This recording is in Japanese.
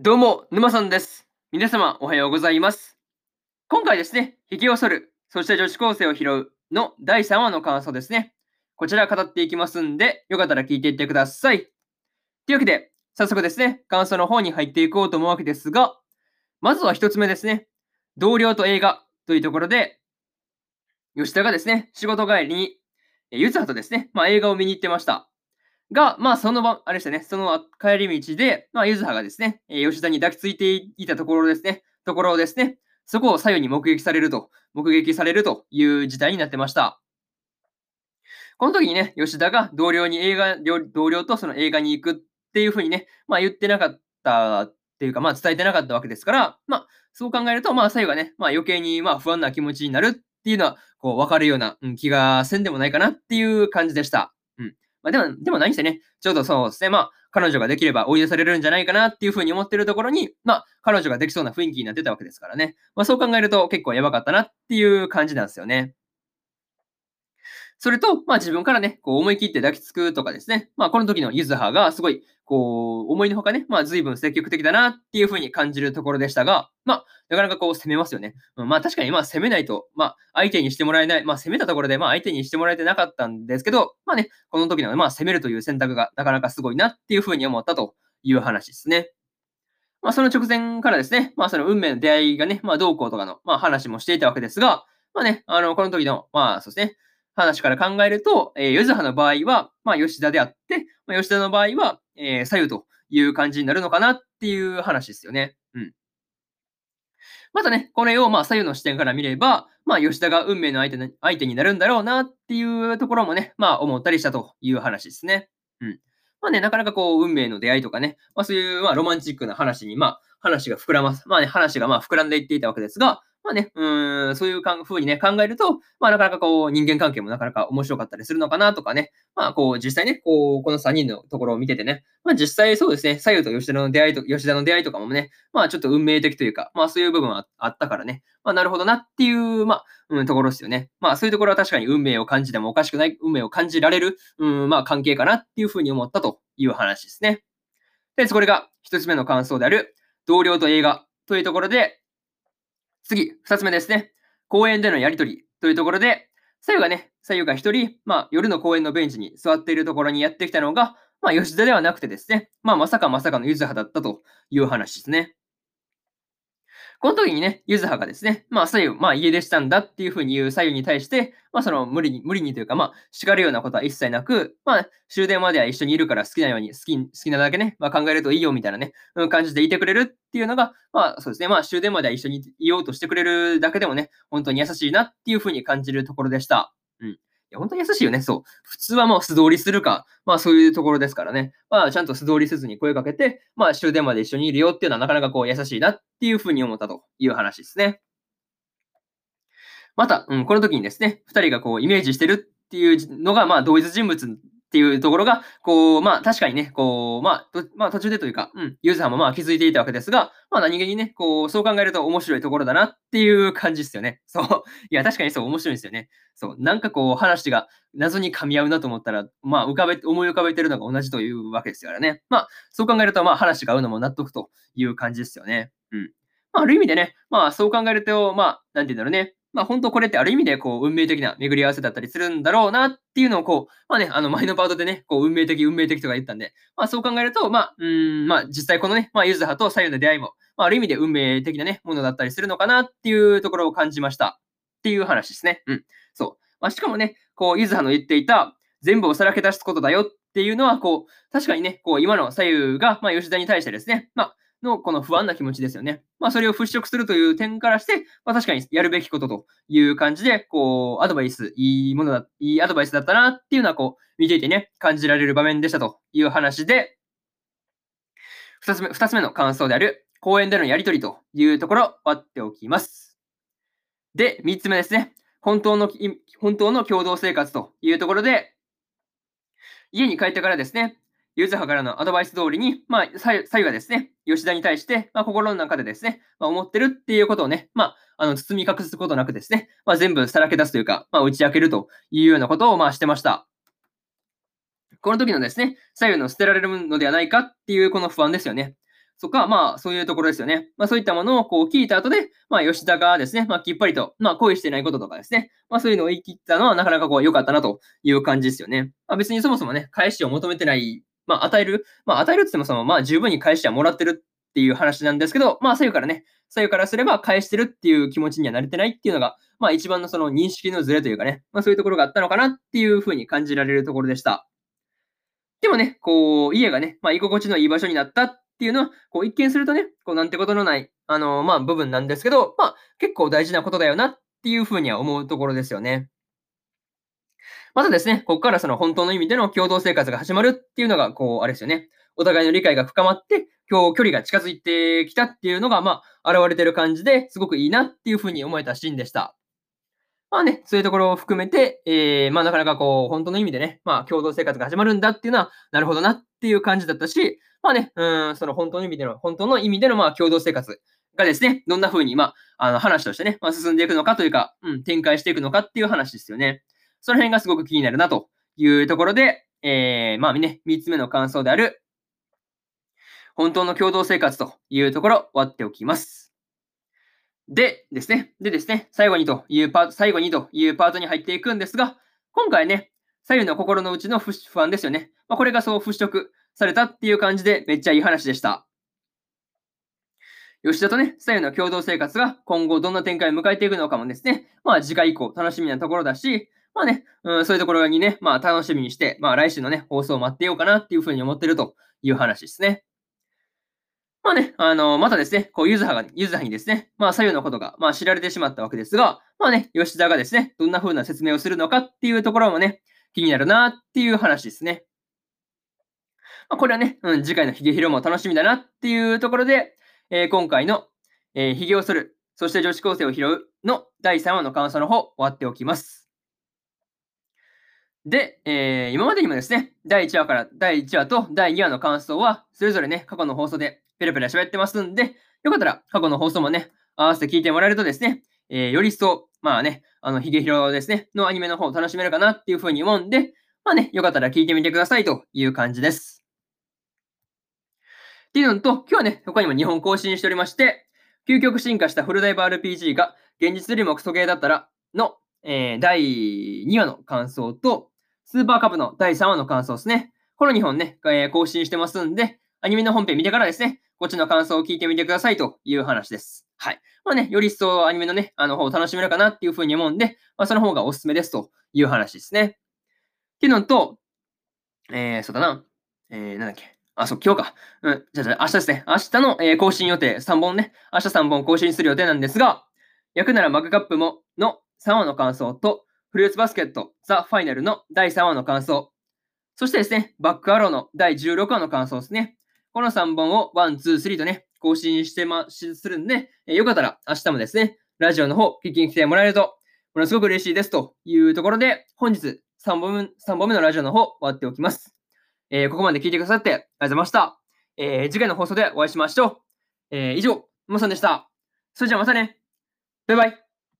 どうも、沼さんです。皆様、おはようございます。今回ですね、引きを剃る、そして女子高生を拾うの第3話の感想ですね。こちら語っていきますんで、よかったら聞いていってください。というわけで、早速ですね、感想の方に入っていこうと思うわけですが、まずは一つ目ですね、同僚と映画というところで、吉田がですね、仕事帰りに、ゆずはとですね、まあ、映画を見に行ってました。が、まあ、その場、あれでしたね、その帰り道で、まあ、ゆずはがですね、えー吉田に抱きついていたところですね、ところですね、そこを左右に目撃されると、目撃されるという事態になってました。この時にね、吉田が同僚に映画、同僚とその映画に行くっていうふうにね、まあ言ってなかったっていうか、まあ伝えてなかったわけですから、まあそう考えると、まあ左右がね、まあ余計にまあ不安な気持ちになるっていうのは、こう分かるようなうん気がせんでもないかなっていう感じでした。まあでも、でも何してね、ちょうどそうですね、まあ彼女ができれば追い出されるんじゃないかなっていうふうに思ってるところに、まあ彼女ができそうな雰囲気になってたわけですからね。まあそう考えると結構やばかったなっていう感じなんですよね。それと、まあ自分からね、こう思い切って抱きつくとかですね。まあこの時のゆずはがすごい、こう、思いのほかね、まあ随分積極的だなっていうふうに感じるところでしたが、まあなかなかこう攻めますよね。まあ確かにまあ攻めないと、まあ相手にしてもらえない、まあ攻めたところでまあ相手にしてもらえてなかったんですけど、まあね、この時のまあ攻めるという選択がなかなかすごいなっていうふうに思ったという話ですね。まあその直前からですね、まあその運命の出会いがね、まあどうこうとかの、まあ話もしていたわけですが、まあね、あの、この時の、まあそうですね、話から考えると、えー、ゆずはの場合は、まあ、吉田であって、まあ、吉田の場合は、えー、左右という感じになるのかなっていう話ですよね。うん。またね、これをまあ左右の視点から見れば、まあ、吉田が運命の相手な相手になるんだろうなっていうところもね、まあ、思ったりしたという話ですね。うん。まあね、なかなかこう、運命の出会いとかね、まあそういうまあロマンチックな話に、まあ話が膨らます。まあね、話がまあ膨らんでいっていたわけですが、まあね、うん、そういうかん風にね、考えると、まあなかなかこう、人間関係もなかなか面白かったりするのかなとかね、まあこう、実際ね、こう、この3人のところを見ててね、まあ実際そうですね、左右と吉田の出会いと、吉田の出会いとかもね、まあちょっと運命的というか、まあそういう部分はあったからね、まあなるほどなっていう、まあ、うん、ところですよね。まあそういうところは確かに運命を感じてもおかしくない、運命を感じられる、うん、まあ関係かなっていうふうに思ったという話ですね。で、これが一つ目の感想である、同僚と映画というところで、次、二つ目ですね。公園でのやりとりというところで、左右がね、左右が一人、まあ、夜の公園のベンチに座っているところにやってきたのが、まあ、吉田ではなくてですね、まあ、まさかまさかのゆずはだったという話ですね。この時にね、ゆずはがですね、まあ、左右、まあ、家出したんだっていうふうに言う左右に対して、まあ、その無理に、無理にというか、まあ、叱るようなことは一切なく、まあ、終電までは一緒にいるから好きなように、好き、好きなだけね、まあ、考えるといいよみたいなね、うん感じでいてくれるっていうのが、まあ、そうですね、まあ、終電までは一緒にいようとしてくれるだけでもね、本当に優しいなっていうふうに感じるところでした。うん。いや、本当に優しいよね。そう。普通はもう素通りするか、まあそういうところですからね。まあちゃんと素通りせずに声かけて、まあ終電まで一緒にいるよっていうのはなかなかこう優しいなっていうふうに思ったという話ですね。また、うん、この時にですね、二人がこうイメージしてるっていうのが、まあ同一人物っていうところが、こう、まあ確かにね、こう、まあ、とまあ途中でというか、うん、ユーザーもまあ気づいていたわけですが、まあ何気にね、こう、そう考えると面白いところだなっていう感じですよね。そう。いや、確かにそう、面白いですよね。そう。なんかこう、話が謎に噛み合うなと思ったら、まあ、浮かべ、思い浮かべてるのが同じというわけですからね。まあ、そう考えると、まあ、話が合うのも納得という感じですよね。うん。まあ、ある意味でね、まあ、そう考えると、まあ、なんて言うんだろうね。まあ、本当これってある意味で、こう、運命的な巡り合わせだったりするんだろうなっていうのを、こう、まあね、あの、前のパートでね、こう、運命的、運命的とか言ったんで、まあ、そう考えると、まあ、うん、まあ、実際このね、まあ、ユズハと左右の出会いも、まあ、ある意味で運命的なね、ものだったりするのかなっていうところを感じました。っていう話ですね。うん。そう。まあ、しかもね、こう、ゆずはの言っていた、全部をさらけ出すことだよっていうのは、こう、確かにね、こう、今の左右が、まあ、吉田に対してですね、まあ、の、この不安な気持ちですよね。まあ、それを払拭するという点からして、まあ、確かにやるべきことという感じで、こう、アドバイス、いいものだ、いいアドバイスだったなっていうのは、こう、見ていてね、感じられる場面でしたという話で、二つ目、二つ目の感想である、公園でのやりとりというところ、割っておきます。で、三つ目ですね。本当の、本当の共同生活というところで、家に帰ってからですね、ユズハからのアドバイス通りに、まあ、左右がですね、吉田に対して、まあ、心の中でですね、まあ、思ってるっていうことをね、まあ、あの、包み隠すことなくですね、まあ、全部さらけ出すというか、まあ、打ち明けるというようなことを、まあ、してました。この時のですね、左右の捨てられるのではないかっていうこの不安ですよね。とか、まあ、そういうところですよね。まあ、そういったものをこう聞いた後で、まあ、吉田がですね、まあ、きっぱりと、まあ、恋してないこととかですね、まあ、そういうのを言い切ったのはなかなかこう良かったなという感じですよね。まあ、別にそもそもね、返しを求めてない、まあ、与える、まあ、与えるって言ってもその、まあ、十分に返してはもらってるっていう話なんですけど、まあ、左右からね、左右からすれば返してるっていう気持ちには慣れてないっていうのが、まあ、一番のその認識のズレというかね、まあ、そういうところがあったのかなっていうふうに感じられるところでした。でもね、こう、家がね、まあ、居心地のいい場所になったっていうのは、こう、一見するとね、こう、なんてことのない、あの、まあ、部分なんですけど、まあ、結構大事なことだよなっていうふうには思うところですよね。まずですね、ここからその本当の意味での共同生活が始まるっていうのが、こう、あれですよね。お互いの理解が深まって、今日距離が近づいてきたっていうのが、まあ、現れてる感じですごくいいなっていうふうに思えたシーンでした。まあね、そういうところを含めて、えー、まあなかなかこう、本当の意味でね、まあ共同生活が始まるんだっていうのは、なるほどなっていう感じだったし、まあね、うん、その本当の意味での、本当の意味でのまあ共同生活がですね、どんな風に、まあ、あの話としてね、まあ、進んでいくのかというか、うん、展開していくのかっていう話ですよね。その辺がすごく気になるなというところで、えー、まあね、三つ目の感想である、本当の共同生活というところ、終わっておきます。でですね、でですね、最後にというパート、最後にというパートに入っていくんですが、今回ね、左右の心の内の不安ですよね。まあ、これがそう払拭されたっていう感じでめっちゃいい話でした。吉田とね、左右の共同生活が今後どんな展開を迎えていくのかもですね、まあ次回以降楽しみなところだし、まあね、うん、そういうところにね、まあ楽しみにして、まあ来週のね、放送を待ってようかなっていうふうに思ってるという話ですね。まあね、あの、またですね、こう、ゆずはが、ゆずはにですね、まあ、左右のことが、まあ、知られてしまったわけですが、まあね、吉田がですね、どんな風な説明をするのかっていうところもね、気になるなっていう話ですね。まあ、これはね、うん、次回のヒゲヒロも楽しみだなっていうところで、えー、今回の、えー、ヒゲを剃る、そして女子高生を拾うの第3話の感想の方、終わっておきます。で、えー、今までにもですね、第1話から第1話と第2話の感想は、それぞれね、過去の放送でペラペラ喋ってますんで、よかったら過去の放送もね、合わせて聞いてもらえるとですね、えー、より一層、まあね、あの、ヒゲヒロですね、のアニメの方を楽しめるかなっていうふうに思うんで、まあね、よかったら聞いてみてくださいという感じです。っていうのと、今日はね、他にも日本更新しておりまして、究極進化したフルダイバー RPG が現実よりもクソゲーだったらの、えー、第2話の感想と、スーパーカブの第3話の感想ですね。この2本ね、えー、更新してますんで、アニメの本編見てからですね、こっちの感想を聞いてみてくださいという話です。はい。まあね、より一層アニメのね、あの方を楽しめるかなっていうふうに思うんで、まあその方がおすすめですという話ですね。っていうのと、えー、そうだな。えー、なんだっけ。あ、そう、今日か。うん、じゃあ、じゃ明日ですね。明日の、えー、更新予定3本ね。明日3本更新する予定なんですが、焼くならマグカップもの3話の感想と、フルーツバスケットザ・ファイナルの第3話の感想、そしてですね、バックアローの第16話の感想ですね。この3本を1、2、3とね、更新してま、するんで、よかったら明日もですね、ラジオの方聞きに来てもらえると、ものすごく嬉しいですというところで、本日3本目 ,3 本目のラジオの方終わっておきます。えー、ここまで聞いてくださってありがとうございました。えー、次回の放送でお会いしましょう。えー、以上、もさんでした。それじゃあまたね。バイバイ。